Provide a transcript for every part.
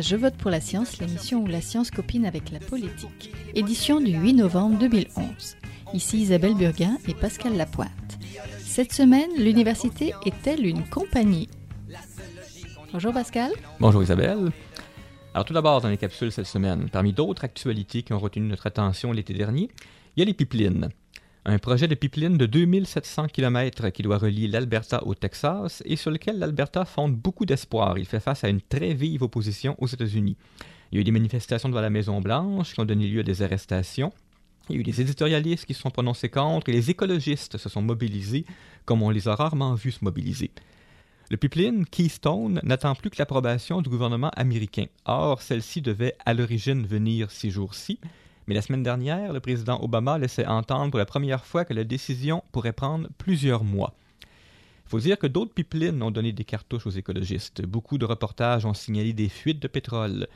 Je vote pour la science, l'émission où la science copine avec la politique. Édition du 8 novembre 2011. Ici Isabelle Burguin et Pascal Lapointe. Cette semaine, l'université est-elle une compagnie? Bonjour Pascal. Bonjour Isabelle. Alors tout d'abord dans les capsules cette semaine, parmi d'autres actualités qui ont retenu notre attention l'été dernier, il y a les pipelines. Un projet de pipeline de 2700 km qui doit relier l'Alberta au Texas et sur lequel l'Alberta fonde beaucoup d'espoir. Il fait face à une très vive opposition aux États-Unis. Il y a eu des manifestations devant la Maison-Blanche qui ont donné lieu à des arrestations. Il y a eu des éditorialistes qui se sont prononcés contre et les écologistes se sont mobilisés comme on les a rarement vus se mobiliser. Le pipeline Keystone n'attend plus que l'approbation du gouvernement américain. Or, celle-ci devait à l'origine venir ces jours-ci, mais la semaine dernière, le président Obama laissait entendre pour la première fois que la décision pourrait prendre plusieurs mois. Il faut dire que d'autres pipelines ont donné des cartouches aux écologistes. Beaucoup de reportages ont signalé des fuites de pétrole.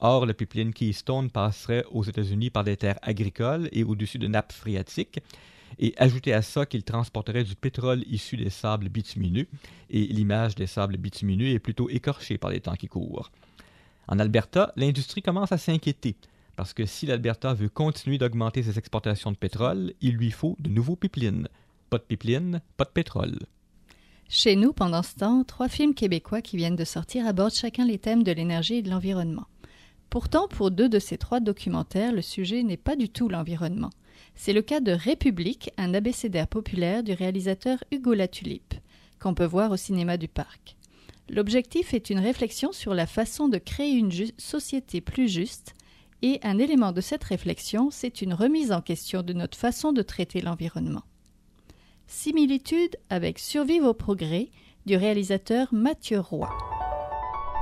Or, le pipeline Keystone passerait aux États-Unis par des terres agricoles et au-dessus de nappes phréatiques. Et ajoutez à ça qu'il transporterait du pétrole issu des sables bitumineux, et l'image des sables bitumineux est plutôt écorchée par les temps qui courent. En Alberta, l'industrie commence à s'inquiéter. Parce que si l'Alberta veut continuer d'augmenter ses exportations de pétrole, il lui faut de nouveaux pipelines. Pas de pipelines, pas de pétrole. Chez nous, pendant ce temps, trois films québécois qui viennent de sortir abordent chacun les thèmes de l'énergie et de l'environnement. Pourtant, pour deux de ces trois documentaires, le sujet n'est pas du tout l'environnement. C'est le cas de République, un abécédaire populaire du réalisateur Hugo Latulipe, qu'on peut voir au cinéma du parc. L'objectif est une réflexion sur la façon de créer une société plus juste et un élément de cette réflexion, c'est une remise en question de notre façon de traiter l'environnement. Similitude avec Survivre au progrès du réalisateur Mathieu Roy.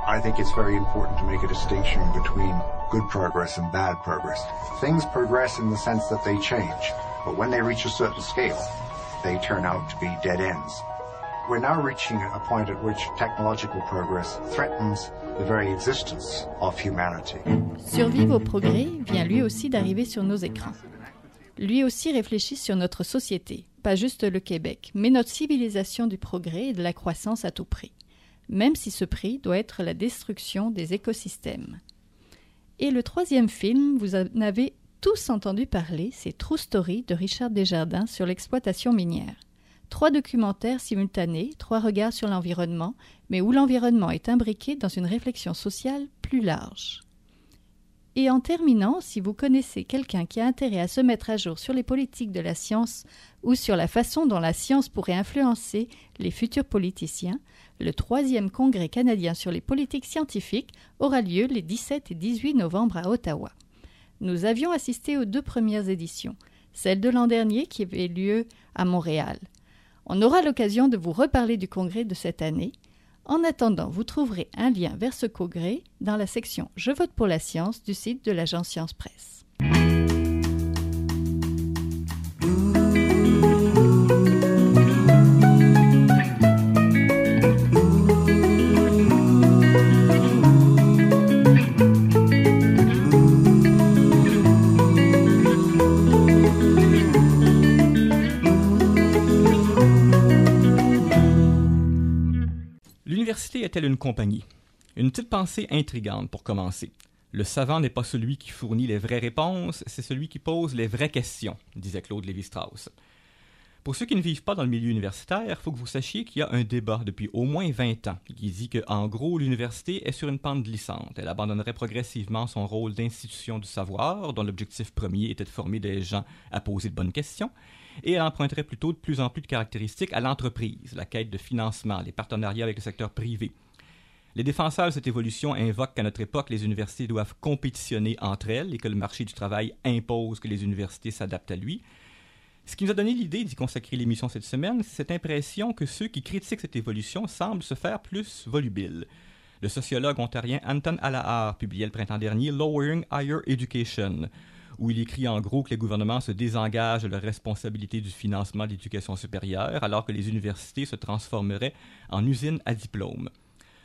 I think it's very important to make a distinction between good progress and bad progress. Things progress in the sense that they change, but when they reach a certain scale, they turn out to be dead ends. Survivre au progrès vient lui aussi d'arriver sur nos écrans. Lui aussi réfléchit sur notre société, pas juste le Québec, mais notre civilisation du progrès et de la croissance à tout prix, même si ce prix doit être la destruction des écosystèmes. Et le troisième film, vous en avez tous entendu parler, c'est True Story de Richard Desjardins sur l'exploitation minière. Trois documentaires simultanés, trois regards sur l'environnement, mais où l'environnement est imbriqué dans une réflexion sociale plus large. Et en terminant, si vous connaissez quelqu'un qui a intérêt à se mettre à jour sur les politiques de la science ou sur la façon dont la science pourrait influencer les futurs politiciens, le troisième congrès canadien sur les politiques scientifiques aura lieu les 17 et 18 novembre à Ottawa. Nous avions assisté aux deux premières éditions, celle de l'an dernier qui avait lieu à Montréal. On aura l'occasion de vous reparler du congrès de cette année. En attendant, vous trouverez un lien vers ce congrès dans la section Je vote pour la science du site de l'agence Science Presse. Est-elle une compagnie? Une petite pensée intrigante pour commencer. Le savant n'est pas celui qui fournit les vraies réponses, c'est celui qui pose les vraies questions, disait Claude Lévi-Strauss. Pour ceux qui ne vivent pas dans le milieu universitaire, il faut que vous sachiez qu'il y a un débat depuis au moins 20 ans qui dit que, en gros, l'université est sur une pente glissante. Elle abandonnerait progressivement son rôle d'institution du savoir, dont l'objectif premier était de former des gens à poser de bonnes questions, et elle emprunterait plutôt de plus en plus de caractéristiques à l'entreprise, la quête de financement, les partenariats avec le secteur privé. Les défenseurs de cette évolution invoquent qu'à notre époque, les universités doivent compétitionner entre elles et que le marché du travail impose que les universités s'adaptent à lui. Ce qui nous a donné l'idée d'y consacrer l'émission cette semaine, c'est cette impression que ceux qui critiquent cette évolution semblent se faire plus volubiles. Le sociologue ontarien Anton Allahar publiait le printemps dernier Lowering Higher Education, où il écrit en gros que les gouvernements se désengagent de la responsabilité du financement de l'éducation supérieure, alors que les universités se transformeraient en usines à diplôme.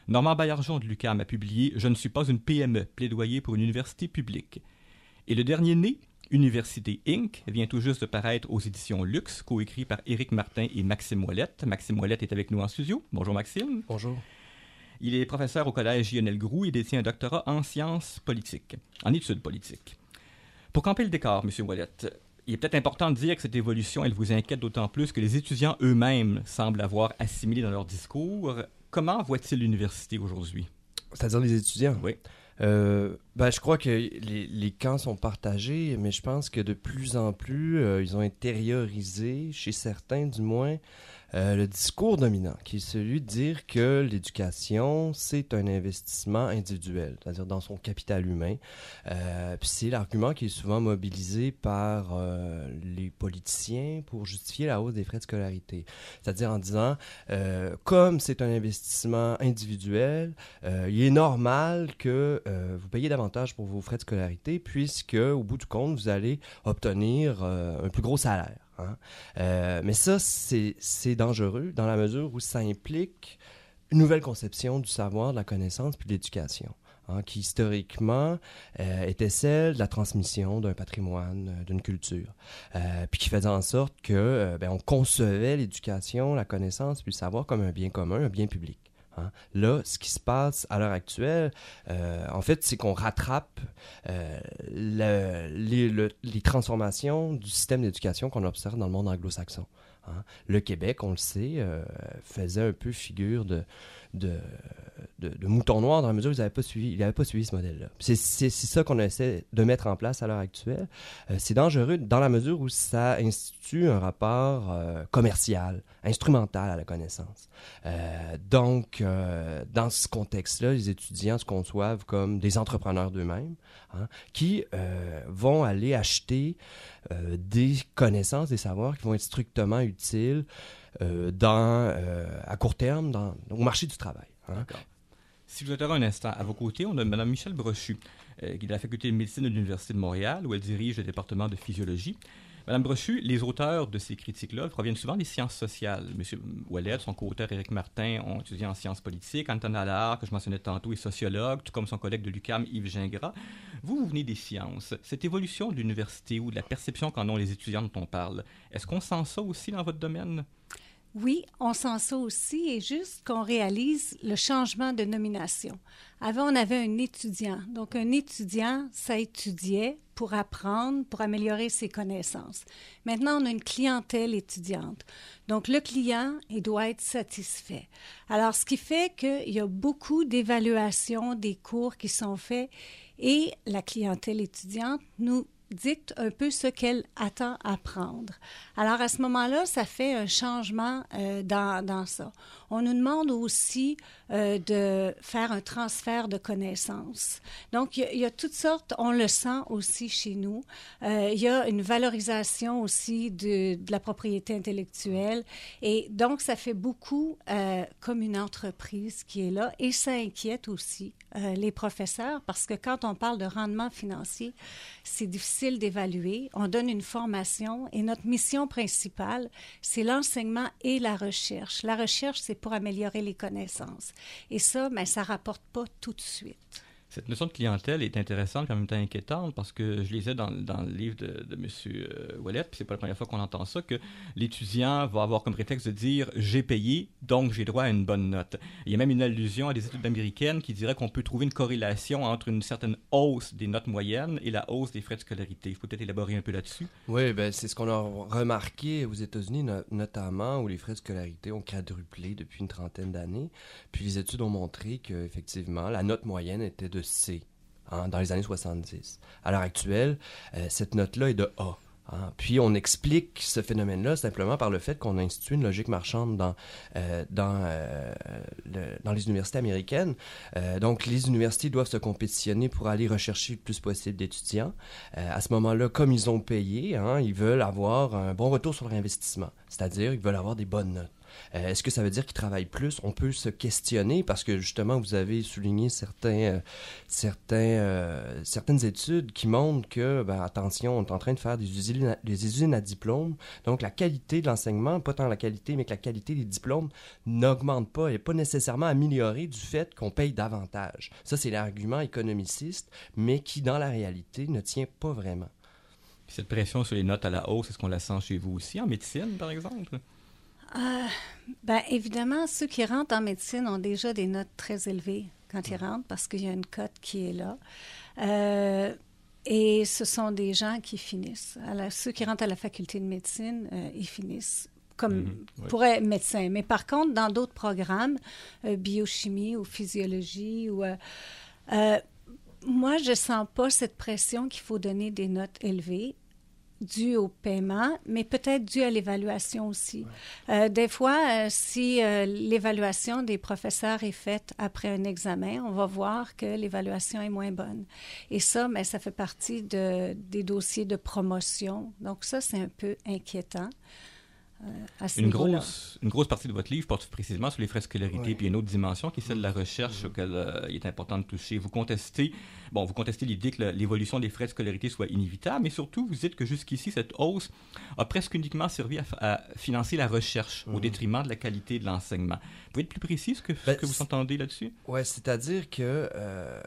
Normand Baillargeon de l'UQAM a publié Je ne suis pas une PME, plaidoyer pour une université publique. Et le dernier né, Université Inc., vient tout juste de paraître aux éditions Luxe, coécrit par Éric Martin et Maxime Ouellette. Maxime Ouellette est avec nous en studio. Bonjour Maxime. Bonjour. Il est professeur au collège Lionel Groux et détient un doctorat en sciences politiques, en études politiques. Pour camper le décor, M. Wallet, il est peut-être important de dire que cette évolution, elle vous inquiète d'autant plus que les étudiants eux-mêmes semblent avoir assimilé dans leur discours. Comment voit-il l'université aujourd'hui? C'est-à-dire les étudiants? Oui. Euh, ben, je crois que les, les, camps sont partagés, mais je pense que de plus en plus, euh, ils ont intériorisé, chez certains du moins, euh, le discours dominant, qui est celui de dire que l'éducation, c'est un investissement individuel, c'est-à-dire dans son capital humain. Euh, c'est l'argument qui est souvent mobilisé par euh, les politiciens pour justifier la hausse des frais de scolarité. C'est-à-dire en disant, comme c'est un investissement individuel, il est normal que vous payiez davantage pour vos frais de scolarité, puisque au bout du compte, vous allez obtenir un plus gros salaire. Hein. Euh, mais ça, c'est dangereux dans la mesure où ça implique une nouvelle conception du savoir, de la connaissance puis de l'éducation. Hein, qui historiquement euh, était celle de la transmission d'un patrimoine, euh, d'une culture, puis qui faisait en sorte que ben, on concevait l'éducation, la connaissance puis le savoir comme un bien commun, un bien public. Hein. Là, ce qui se passe à l'heure actuelle, euh, en fait, c'est qu'on rattrape euh, les, transformations du système d'éducation qu'on observe dans le monde anglo-saxon. Hein. Le Québec, on le sait, euh, faisait un peu figure de, de, de, mouton noir dans la mesure où ils n'avaient pas suivi, pas suivi ce modèle-là. C'est ça qu'on essaie de mettre en place à l'heure actuelle. Euh, c'est dangereux dans la mesure où ça institue un rapport euh, commercial, instrumental à la connaissance. Euh, donc, dans ce contexte-là, les étudiants se conçoivent comme des entrepreneurs d'eux-mêmes hein, qui vont aller acheter des connaissances, des savoirs qui vont être strictement utiles dans, à court terme au marché du travail. Hein. Si vous êtes un instant, à vos côtés, on a Mme Michel Brochu, euh, qui est de la Faculté de médecine de l'Université de Montréal, où elle dirige le département de physiologie. Madame Brochu, les auteurs de ces critiques-là proviennent souvent des sciences sociales. Monsieur Ouellet, son co-auteur Éric Martin ont étudié en sciences politiques. Anton Allard, que je mentionnais tantôt, est sociologue, tout comme son collègue de l'UCAM, Yves Gingras. Vous, vous venez des sciences. Cette évolution de l'université ou de la perception qu'en ont les étudiants dont on parle, est-ce qu'on sent ça aussi dans votre domaine? Oui, on sent ça aussi, et juste qu'on réalise le changement de nomination. Avant, on avait un étudiant. Donc, un étudiant, ça étudiait pour apprendre, pour améliorer ses connaissances. Maintenant, on a une clientèle étudiante. Donc, le client, il doit être satisfait. Alors, ce qui fait qu'il y a beaucoup d'évaluations des cours qui sont faits et la clientèle étudiante nous dicte un peu ce qu'elle attend apprendre. Alors à ce moment-là, ça fait un changement euh, dans, dans, ça. On nous demande aussi euh, de faire un transfert de connaissances. Donc il y, a toutes sortes, on le sent aussi chez nous. Euh, il y a une valorisation aussi de, la propriété intellectuelle et donc ça fait beaucoup comme une entreprise qui est là et ça inquiète aussi les professeurs parce que quand on parle de rendement financier, c'est difficile d'évaluer. On donne une formation et notre mission principale, c'est l'enseignement et la recherche. La recherche, c'est pour améliorer les connaissances. Et ça, ben, ça rapporte pas tout de suite. Cette notion de clientèle est intéressante et en même temps inquiétante parce que je lisais dans, dans le livre de, de M. Euh, puis c'est pas la première fois qu'on entend ça, que l'étudiant va avoir comme prétexte de dire j'ai payé, donc j'ai droit à une bonne note. Il y a même une allusion à des études américaines qui diraient qu'on peut trouver une corrélation entre une certaine hausse des notes moyennes et la hausse des frais de scolarité. Il faut peut-être élaborer un peu là-dessus? Oui, ben, c'est ce qu'on a remarqué aux États-Unis notamment, où les frais de scolarité ont quadruplé depuis une trentaine d'années. Puis les études ont montré qu'effectivement, la note moyenne était de C hein, dans les années 70. À l'heure actuelle, euh, cette note-là est de A. Hein. Puis on explique ce phénomène-là simplement par le fait qu'on a institué une logique marchande dans, euh, euh, dans les universités américaines. donc les universités doivent se compétitionner pour aller rechercher le plus possible d'étudiants. à ce moment-là, comme ils ont payé, hein, ils veulent avoir un bon retour sur leur investissement, c'est-à-dire ils veulent avoir des bonnes notes. Euh, est-ce que ça veut dire qu'ils travaillent plus? On peut se questionner parce que justement, vous avez souligné certains, euh, euh, certaines études qui montrent que, ben, attention, on est en train de faire des usines, des usines à diplômes. Donc, la qualité de l'enseignement, pas tant la qualité, mais que la qualité des diplômes n'augmente pas et pas nécessairement améliorée du fait qu'on paye davantage. Ça, c'est l'argument économiciste, mais qui, dans la réalité, ne tient pas vraiment. cette pression sur les notes à la hausse, est-ce qu'on la sent chez vous aussi, en médecine, par exemple? Euh, ben, évidemment, ceux qui rentrent en médecine ont déjà des notes très élevées quand ils rentrent parce qu'il y a une cote qui est là. Euh, et ce sont des gens qui finissent. Alors, ceux qui rentrent à la faculté de médecine, euh, ils finissent comme Mhm, oui. pour être médecin. Mais par contre, dans d'autres programmes, euh, biochimie ou physiologie, ou, euh, moi, je sens pas cette pression qu'il faut donner des notes élevées dues au paiement, mais peut-être dues à l'évaluation aussi. Euh, des fois, euh, si euh, l'évaluation des professeurs est faite après un examen, on va voir que l'évaluation est moins bonne. Et ça, mais ça fait partie de, des dossiers de promotion. Donc ça, c'est un peu inquiétant. Euh, à ce Une grosse, une grosse partie de votre livre porte précisément sur les frais de scolarité, Oui. puis il y a une autre dimension qui est celle de la recherche auquel euh, il est important de toucher. Vous contestez, bon, vous contestez l'idée que l'évolution des frais de scolarité soit inévitable, mais surtout vous dites que jusqu'ici cette hausse a presque uniquement servi à, financer la recherche au détriment de la qualité de l'enseignement. Vous pouvez être plus précis ce que, ce Ben, que vous entendez là-dessus? Ouais, c'est-à-dire que euh,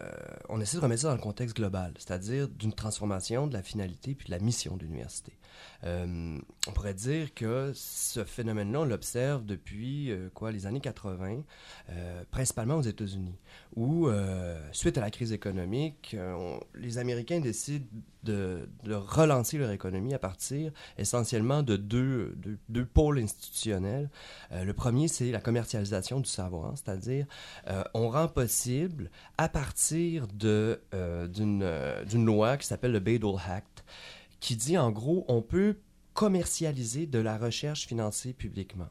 on essaie de remettre ça dans le contexte global, c'est-à-dire d'une transformation de la finalité puis de la mission de l'université. Euh, on pourrait dire que ce phénomène-là, on l'observe depuis euh, quoi, les années 80, euh, principalement aux États-Unis, où suite à la crise économique, on- les Américains décident de, relancer leur économie à partir essentiellement de deux, pôles institutionnels. Le premier, c'est la commercialisation du savoir, c'est-à-dire on rend possible, à partir d'une loi qui s'appelle le Bayh-Dole Act, qui dit en gros, on peut commercialiser de la recherche financée publiquement.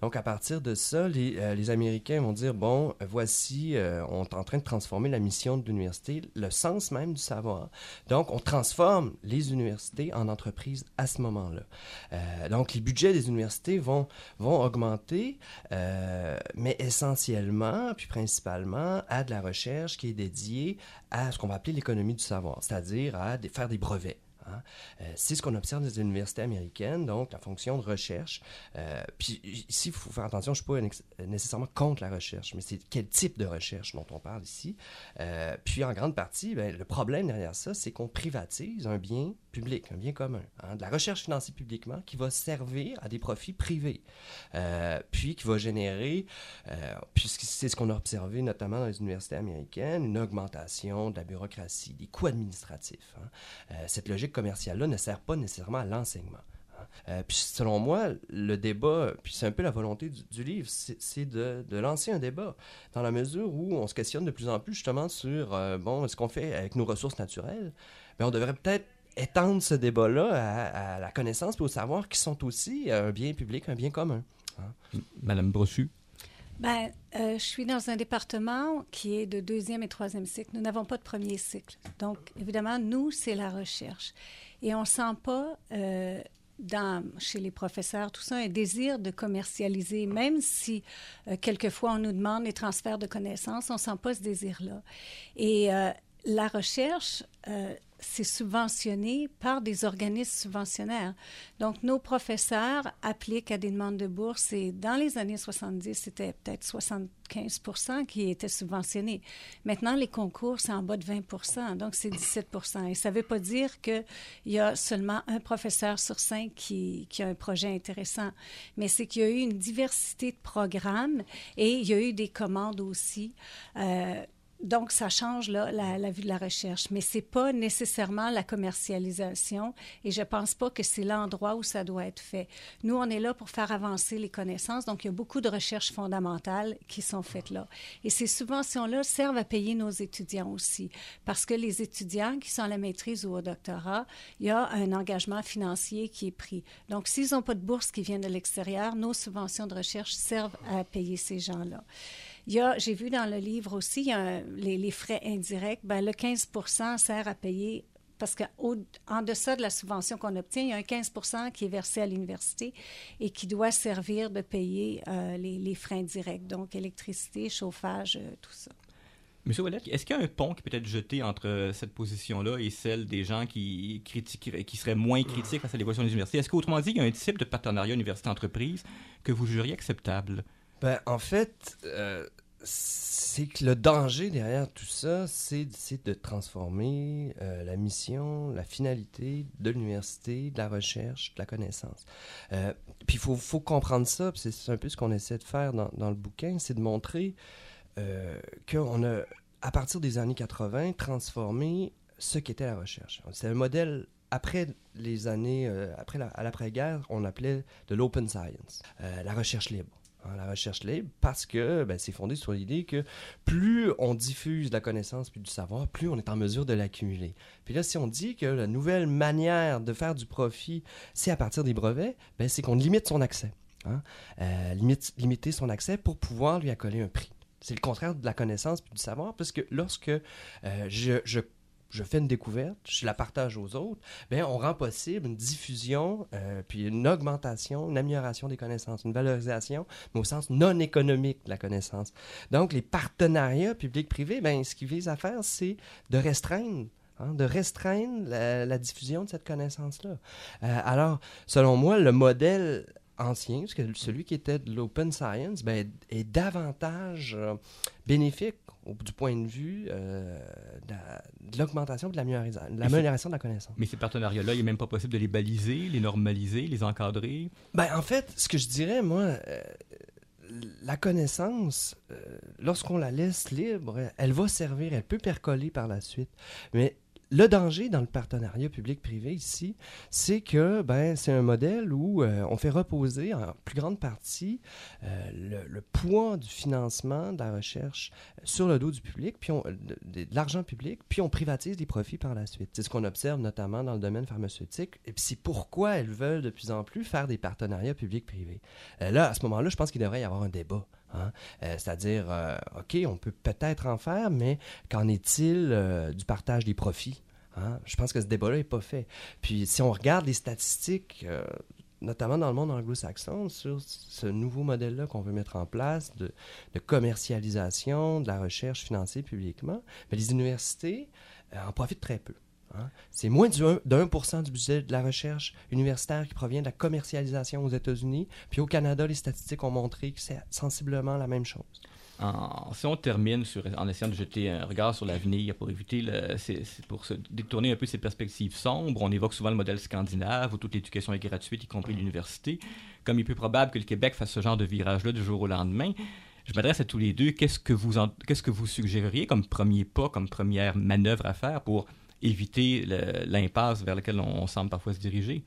Donc, à partir de ça, les, euh, Américains vont dire, bon, voici, euh, on est en train de transformer la mission de l'université, le sens même du savoir. Donc, on transforme les universités en entreprises à ce moment-là. Euh, donc, les budgets des universités vont, vont augmenter, mais essentiellement, puis principalement, à de la recherche qui est dédiée à ce qu'on va appeler l'économie du savoir, c'est-à-dire à faire des brevets. Hein. Euh, c'est ce qu'on observe dans les universités américaines, donc la fonction de recherche. Euh, puis ici, il faut faire attention, je ne suis pas nécessairement contre la recherche, mais c'est quel type de recherche dont on parle ici. Euh, puis en grande partie, ben, le problème derrière ça, c'est qu'on privatise un bien public, un bien commun. hein, de la recherche financée publiquement qui va servir à des profits privés, puis qui va générer, puisque c'est ce qu'on a observé notamment dans les universités américaines, une augmentation de la bureaucratie, des coûts administratifs. hein. Cette logique commerciale-là ne sert pas nécessairement à l'enseignement. hein. Euh, puis selon moi, le débat, puis c'est un peu la volonté du, livre, c'est de, lancer un débat dans la mesure où on se questionne de plus en plus justement sur, euh, bon, ce qu'on fait avec nos ressources naturelles. Ben, on devrait peut-être étendre ce débat-là à, à la connaissance et au savoir qui sont aussi un bien public, un bien commun. Madame Brossu Ben, euh, je suis dans un département qui est de deuxième et troisième cycle. Nous n'avons pas de premier cycle. Donc, évidemment, nous, c'est la recherche. Et on ne sent pas, euh, chez les professeurs, tout ça, un désir de commercialiser, même si euh, quelquefois on nous demande des transferts de connaissances, on ne sent pas ce désir-là. Et la recherche, euh, c'est subventionné par des organismes subventionnaires. Donc, nos professeurs appliquent à des demandes de bourse et dans les années 70, c'était peut-être 75 qui étaient subventionnés. Maintenant, les concours, c'est en bas de 20% donc c'est 17 Et ça ne veut pas dire qu'il y a seulement un professeur sur cinq qui, a un projet intéressant, mais c'est qu'il y a eu une diversité de programmes et il y a eu des commandes aussi. Euh, donc, ça change là, la, la vue de la recherche, mais c'est pas nécessairement la commercialisation et je pense pas que c'est l'endroit où ça doit être fait. Nous, on est là pour faire avancer les connaissances, donc il y a beaucoup de recherches fondamentales qui sont faites là. Et ces subventions-là servent à payer nos étudiants aussi, parce que les étudiants qui sont à la maîtrise ou au doctorat, il y a un engagement financier qui est pris. Donc, s'ils n'ont pas de bourse qui vient de l'extérieur, nos subventions de recherche servent à payer ces gens-là. J'ai vu dans le livre aussi, les, frais indirects. Ben, le 15% sert à payer parce qu'en deçà de la subvention qu'on obtient, il y a un 15% qui est versé à l'université et qui doit servir de payer euh, les, les frais indirects, donc électricité, chauffage, euh, tout ça. Monsieur Ouellet, est-ce qu'il y a un pont qui peut être jeté entre euh, cette position-là et celle des gens qui critiqueraient, qui seraient moins critiques face à l'évolution des universités? Est-ce qu'autrement dit, il y a un type de partenariat université-entreprise que vous juriez acceptable? Ben, en fait, euh, c'est que le danger derrière tout ça, c'est de transformer euh, la mission, la finalité de l'université, de la recherche, de la connaissance. Euh, puis il faut, faut, comprendre ça, c'est un peu ce qu'on essaie de faire dans, dans le bouquin, c'est de montrer qu'on a, à partir des années 80, transformé ce qu'était la recherche. C'est un modèle après les années, après la, à l'après-guerre, on appelait de l'open science, la recherche libre. La recherche libre parce que ben, c'est fondé sur l'idée que plus on diffuse la connaissance puis du savoir, plus on est en mesure de l'accumuler. Puis là, si on dit que la nouvelle manière de faire du profit, c'est à partir des brevets, ben, c'est qu'on limite son accès. Hein? Euh, limite, limiter son accès pour pouvoir lui accoler un prix. C'est le contraire de la connaissance puis du savoir, parce que lorsque euh, je, je je fais une découverte, je la partage aux autres, bien, on rend possible une diffusion, euh, puis une augmentation, une amélioration des connaissances, une valorisation, mais au sens non économique de la connaissance. Donc, les partenariats publics-privés, bien, ce qu'ils visent à faire, c'est de restreindre hein, de restreindre la, diffusion de cette connaissance-là. Euh, alors, selon moi, le modèle ancien, parce que celui qui était de l'open science, ben, est davantage euh, bénéfique du point de vue euh, de l'augmentation de l'amélioration de la connaissance. Mais ces partenariats-là, il n'est même pas possible de les baliser, les normaliser, les encadrer? Ben, en fait, ce que je dirais, moi, euh, la connaissance, lorsqu'on la laisse libre, elle va servir, elle peut percoler par la suite. Mais le danger dans le partenariat public-privé ici, c'est que ben, c'est un modèle où euh, on fait reposer en plus grande partie euh, le, poids du financement de la recherche sur le dos du public, puis on, de, l'argent public, puis on privatise les profits par la suite. C'est ce qu'on observe notamment dans le domaine pharmaceutique, et c'est pourquoi elles veulent de plus en plus faire des partenariats public-privé. Euh, là, à ce moment-là, je pense qu'il devrait y avoir un débat. Hein. C'est-à-dire, OK, on peut peut-être en faire, mais qu'en est-il du partage des profits? Hein? Je pense que ce débat-là n'est pas fait. Puis si on regarde les statistiques, euh, notamment dans le monde anglo-saxon, sur ce nouveau modèle-là qu'on veut mettre en place de, commercialisation de la recherche financée publiquement, mais les universités euh, en profitent très peu. Hein. C'est moins d'un pour cent du budget de la recherche universitaire qui provient de la commercialisation aux États-Unis. Puis au Canada, les statistiques ont montré que c'est sensiblement la même chose si on termine en essayant de jeter un regard sur l'avenir pour éviter, pour se détourner un peu ces perspectives sombres, on évoque souvent le modèle scandinave où toute l'éducation est gratuite, y compris l'université. Comme il est peu probable que le Québec fasse ce genre de virage-là du jour au lendemain, je m'adresse à tous les deux. Qu'est-ce que vous, qu'est-ce que vous suggéreriez comme premier pas, comme première manœuvre à faire pour éviter l'impasse vers laquelle on semble parfois se diriger?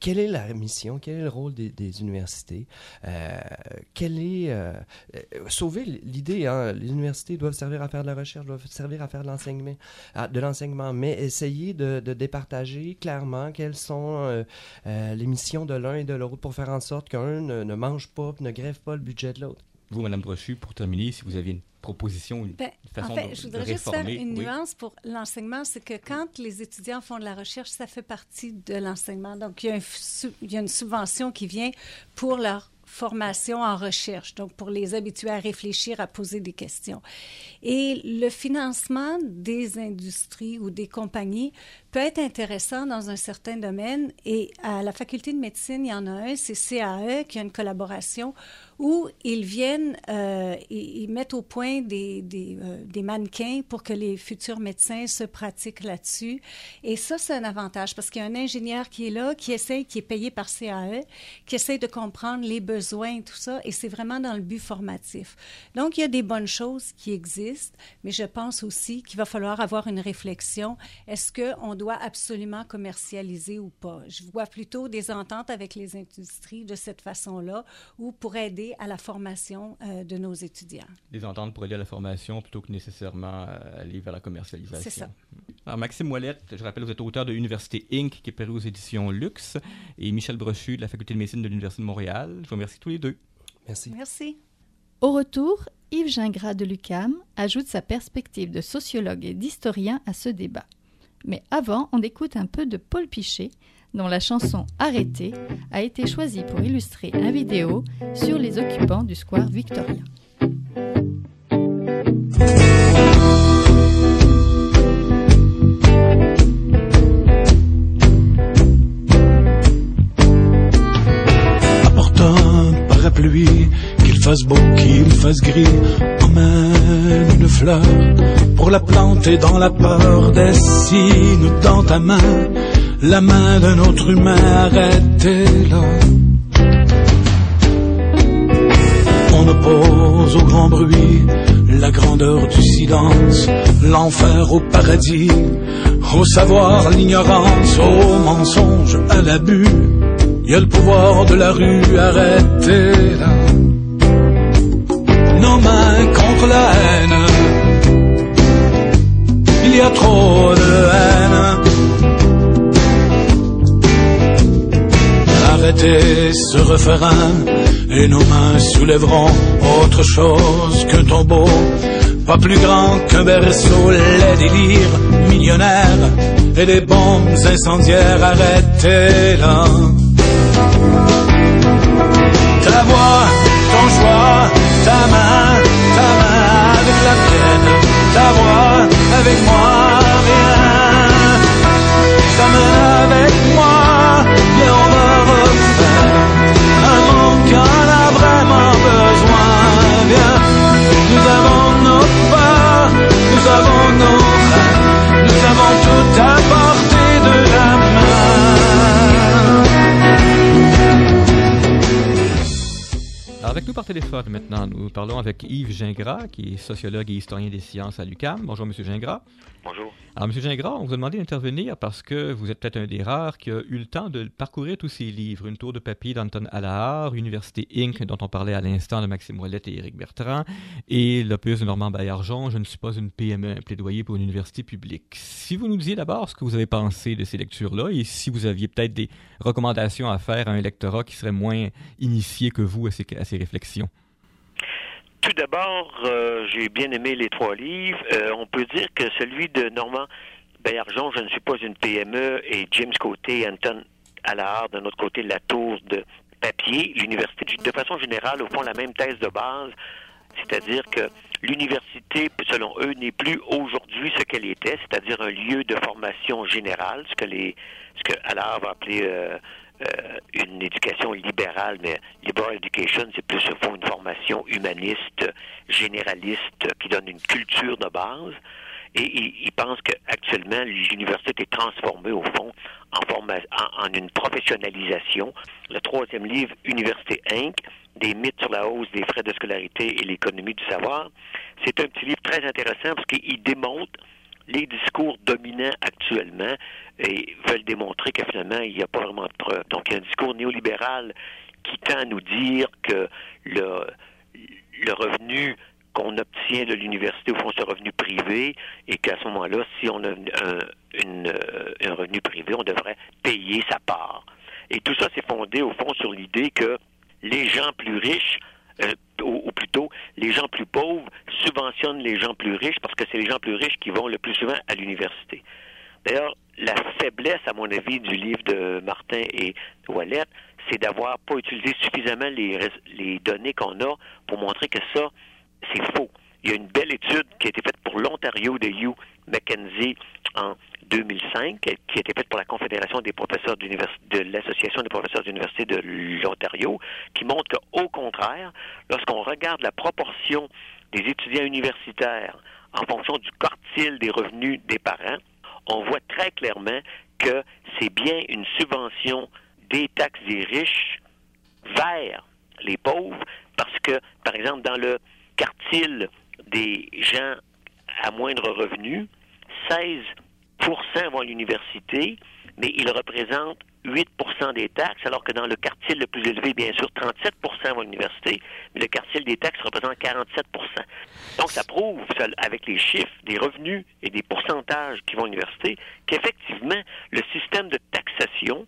quelle est la mission, quel est le rôle des, universités, euh, quelle est euh, euh, sauver l'idée, hein, les universités doivent servir à faire de la recherche, doivent servir à faire de l'enseignement, de l'enseignement, mais essayer de, départager clairement quelles sont les missions de l'un et de l'autre pour faire en sorte qu'un ne, mange pas, ne grève pas le budget de l'autre. Vous, Madame Brochu, pour terminer, si vous aviez une proposition, une ben, façon en fait, je voudrais juste faire une nuance pour l'enseignement, c'est que quand les étudiants font de la recherche, ça fait partie de l'enseignement. Donc, il y, a il y, a une subvention qui vient pour leur formation en recherche, donc pour les habituer à réfléchir, à poser des questions. Et le financement des industries ou des compagnies peut être intéressant dans un certain domaine. Et à la faculté de médecine, il y en a un, c'est CAE, qui a une collaboration où ils viennent, euh, ils, mettent au point des, des, euh, des, mannequins pour que les futurs médecins se pratiquent là-dessus. Et ça, c'est un avantage parce qu'il y a un ingénieur qui est là, qui essaye, qui est payé par CAE, qui essaye de comprendre les besoins, tout ça, et c'est vraiment dans le but formatif. Donc, il y a des bonnes choses qui existent, mais je pense aussi qu'il va falloir avoir une réflexion. Est-ce qu'on doit absolument commercialiser ou pas? Je vois plutôt des ententes avec les industries de cette façon-là, ou pour aider à la formation euh, de nos étudiants. Des ententes pour aider à la formation plutôt que nécessairement euh, aller vers la commercialisation. C'est ça. Alors, Maxime Ouellette, je rappelle, vous êtes auteur de Université Inc., qui est paru aux éditions Luxe, et Michel Brochu de la Faculté de médecine de l'Université de Montréal. Je vous remercie tous les deux. Merci. Merci. Au retour, Yves Gingras de l'UCAM ajoute sa perspective de sociologue et d'historien à ce débat. Mais avant, on écoute un peu de Paul Pichet, dont la chanson Arrêtée a été choisie pour illustrer un vidéo sur les occupants du square Victoria. Parapluie, qu'il fasse beau, qu'il fasse gris, emmène fleur pour la planter dans la peur. Dessine dans ta main la main d'un autre humain, arrêtez-la. On oppose au grand bruit la grandeur du silence, l'enfer au paradis, au savoir l'ignorance, au mensonge à l'abus. Il y a le pouvoir de la rue, arrêtez-la. Nos mains contre la haine, il y a trop de haine. Arrêtez ce refrain et nos mains soulèveront autre chose qu'un tombeau, pas plus grand qu'un berceau, les délires millionnaires et des bombes incendiaires. Arrêtez-la. Ta voix, ton choix, ta main, ta main avec la mienne, ta voix avec moi, rien. Nous par téléphone maintenant, nous parlons avec Yves Gingras, qui est sociologue et historien des sciences à l'UQAM. Bonjour, Monsieur Gingras. Bonjour. Alors, M. Gingras, on vous a demandé d'intervenir parce que vous êtes peut-être un des rares qui a eu le temps de parcourir tous ces livres. Une tour de papier d'Anton Allard, Université Inc., dont on parlait à l'instant de Maxime Ouellette et Éric Bertrand, et l'opus de Normand Baillargeon, Je ne suis pas une PME, un plaidoyer pour une université publique. Si vous nous disiez d'abord ce que vous avez pensé de ces lectures-là et si vous aviez peut-être des recommandations à faire à un lectorat qui serait moins initié que vous à ces, à ces réflexions. Tout d'abord, euh, j'ai bien aimé les trois livres. Euh, on peut dire que celui de Normand Baillargeon, Je ne suis pas une PME, et James Côté, Anton Allard, d'un autre côté, La Tour de papier, l'université, de façon générale, au fond, la même thèse de base, c'est-à-dire que l'université, selon eux, n'est plus aujourd'hui ce qu'elle était, c'est-à-dire un lieu de formation générale, ce que les, ce que Allard va appeler euh, euh, une éducation libérale, mais liberal education, c'est plus au fond une formation humaniste, généraliste, qui donne une culture de base. Et il, il pense qu'actuellement, l'université est transformée, au fond, en, en, en, une professionnalisation. Le troisième livre, Université Inc., des mythes sur la hausse des frais de scolarité et l'économie du savoir, c'est un petit livre très intéressant parce qu'il démontre les discours dominants actuellement veulent démontrer que finalement, il n'y a pas vraiment de preuves. Donc, il y a un discours néolibéral qui tend à nous dire que le, le revenu qu'on obtient de l'université, au fond, c'est un revenu privé, et qu'à ce moment-là, si on a un, un revenu privé, on devrait payer sa part. Et tout ça, c'est fondé, au fond, sur l'idée que les gens plus riches, euh, ou, plutôt, les gens plus pauvres subventionnent les gens plus riches parce que c'est les gens plus riches qui vont le plus souvent à l'université. D'ailleurs, la faiblesse, à mon avis, du livre de Martin et Wallet, c'est d'avoir pas utilisé suffisamment les, les données qu'on a pour montrer que ça, c'est faux. Il y a une belle étude qui a été faite pour l'Ontario de Hugh McKenzie en 2005, qui a été faite pour la Confédération des professeurs de l'Association des professeurs d'université de l'Ontario, qui montre qu'au contraire, lorsqu'on regarde la proportion des étudiants universitaires en fonction du quartile des revenus des parents, on voit très clairement que c'est bien une subvention des taxes des riches vers les pauvres, parce que, par exemple, dans le quartile des gens à moindre revenu, 16% vont à l'université, mais ils représentent 8% des taxes, alors que dans le quartier le plus élevé, bien sûr, 37% vont à l'université, mais le quartier des taxes représente 47% Donc, ça prouve, avec les chiffres, des revenus et des pourcentages qui vont à l'université, qu'effectivement, le système de taxation,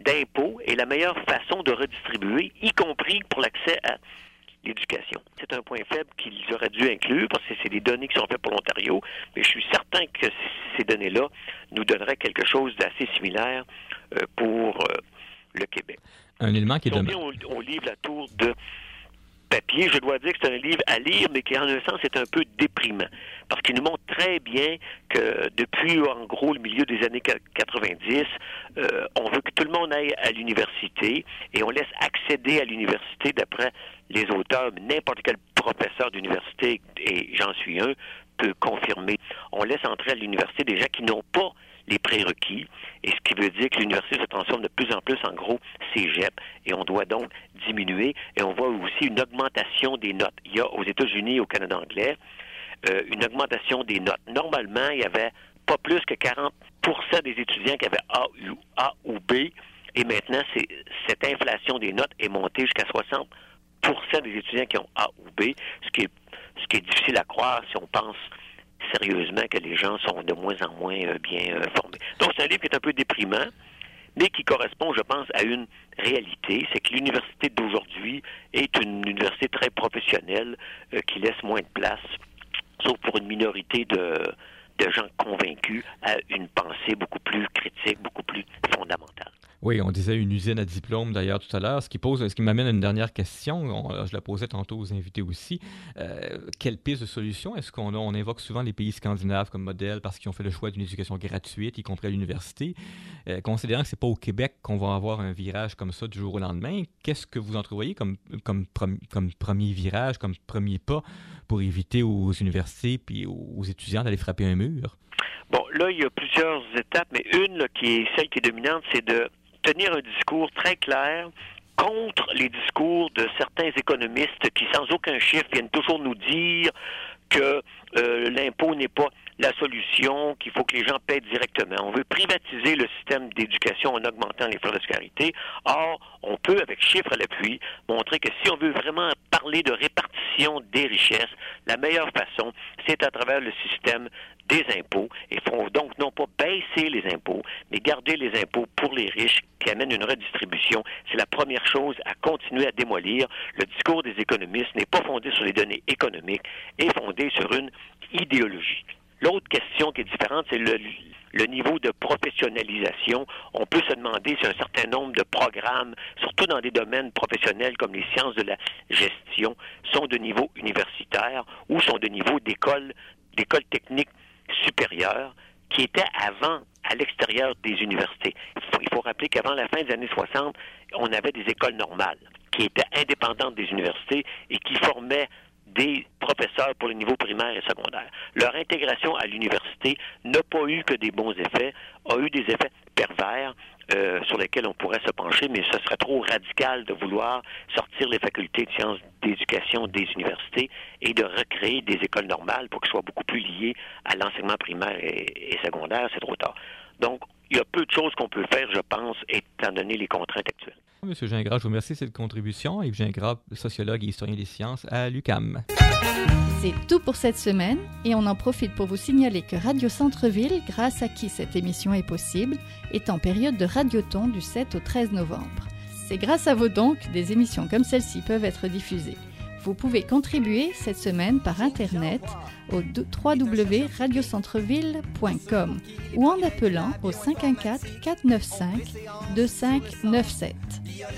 d'impôts est la meilleure façon de redistribuer, y compris pour l'accès à l'éducation. C'est un point faible qu'ils auraient dû inclure parce que c'est des données qui sont faites pour l'Ontario, mais je suis certain que ces données-là nous donneraient quelque chose d'assez similaire pour euh, le Québec. Un élément qui est on, on livre la tour de papier, je dois dire que c'est un livre à lire, mais qui en un sens est un peu déprimant, parce qu'il nous montre très bien que depuis en gros le milieu des années 90, euh, on veut que tout le monde aille à l'université et on laisse accéder à l'université d'après les auteurs, n'importe quel professeur d'université, et j'en suis un, peut confirmer. On laisse entrer à l'université des gens qui n'ont pas les prérequis, et ce qui veut dire que l'université se transforme de plus en plus en gros cégep, et on doit donc diminuer, et on voit aussi une augmentation des notes. Il y a aux États-Unis au Canada anglais euh, une augmentation des notes. Normalement, il y avait pas plus que 40% des étudiants qui avaient A ou, A ou B, et maintenant, cette inflation des notes est montée jusqu'à 60% des étudiants qui ont A ou B, ce qui est, ce qui est difficile à croire si on pense sérieusement que les gens sont de moins en moins euh, bien euh, formés. Donc, c'est un livre qui est un peu déprimant, mais qui correspond, je pense, à une réalité. C'est que l'université d'aujourd'hui est une université très professionnelle euh, qui laisse moins de place, sauf pour une minorité de, de gens convaincus, à une pensée beaucoup plus critique, beaucoup plus fondamentale. Oui, on disait une usine à diplôme d'ailleurs tout à l'heure, ce qui pose, ce qui m'amène à une dernière question. je la posais tantôt aux invités aussi. Euh, quelle piste de solution est-ce qu'on On invoque souvent les pays scandinaves comme modèle parce qu'ils ont fait le choix d'une éducation gratuite, y compris à l'université. Euh, considérant que c'est pas au Québec qu'on va avoir un virage comme ça du jour au lendemain, qu'est-ce que vous entrevoyez comme, comme, comme premier virage, comme premier pas pour éviter aux universités puis aux étudiants d'aller frapper un mur? Bon, là, il y a plusieurs étapes, mais une qui est celle qui est dominante, c'est de tenir un discours très clair contre les discours de certains économistes qui, sans aucun chiffre, viennent toujours nous dire que euh, l'impôt n'est pas la solution, qu'il faut que les gens paient directement. On veut privatiser le système d'éducation en augmentant les frais de scolarité. Or, on peut, avec chiffres à l'appui, montrer que si on veut vraiment parler de répartition des richesses, la meilleure façon, c'est à travers le système des impôts et font donc non pas baisser les impôts, mais garder les impôts pour les riches qui amènent une redistribution. C'est la première chose à continuer à démolir. Le discours des économistes n'est pas fondé sur les données économiques, est fondé sur une idéologie. L'autre question qui est différente, c'est le, le niveau de professionnalisation. On peut se demander si un certain nombre de programmes, surtout dans des domaines professionnels comme les sciences de la gestion, sont de niveau universitaire ou sont de niveau d'école, d'école technique supérieure qui était avant à l'extérieur des universités. Il faut, rappeler qu'avant la fin des années 60, on avait des écoles normales qui étaient indépendantes des universités et qui formaient des professeurs pour le niveau primaire et secondaire. Leur intégration à l'université n'a pas eu que des bons effets, a eu des effets pervers euh, sur lesquels on pourrait se pencher, mais ce serait trop radical de vouloir sortir les facultés de sciences d'éducation des universités et de recréer des écoles normales pour qu'elles soient beaucoup plus liées à l'enseignement primaire et, secondaire. C'est trop tard. Donc, il y a peu de choses qu'on peut faire, je pense, étant donné les contraintes actuelles. Monsieur Gingras, je vous remercie de cette contribution. Yves Gingras, sociologue et historien des sciences à l'UCAM. C'est tout pour cette semaine et on en profite pour vous signaler que Radio Centre-Ville, grâce à qui cette émission est possible, est en période de radioton du 7 au 13 novembre. C'est grâce à vos dons que des émissions comme celle-ci peuvent être diffusées. Vous pouvez contribuer cette semaine par Internet au www.radiocentreville.com ou en appelant au 514-495-2597.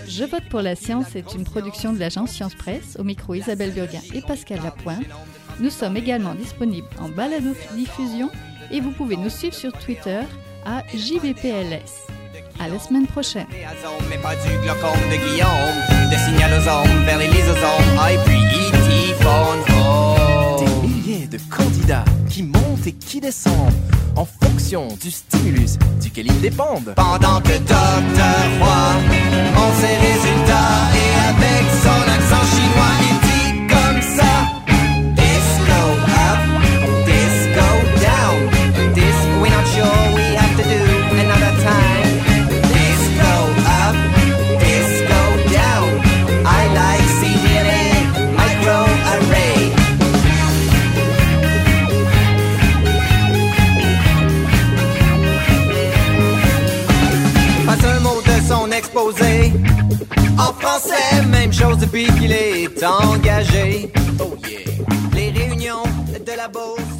Je vote pour la science est une production de l'agence Science Presse, au micro Isabelle Burguin et Pascal Lapointe. Nous sommes également disponibles en balado-diffusion et vous pouvez nous suivre sur Twitter à JVPLS. À la semaine prochaine. Mais pas du glaucome de Guillaume, de signalosome vers les lysosomes, et puis E.T. Des milliers de candidats qui montent et qui descendent en fonction du stimulus duquel ils dépendent. Pendant que Dr. Roy, en ses résultats et avec son accent chinois, il dit même chose depuis qu'il est engagé. Oh yeah. Les réunions de la font.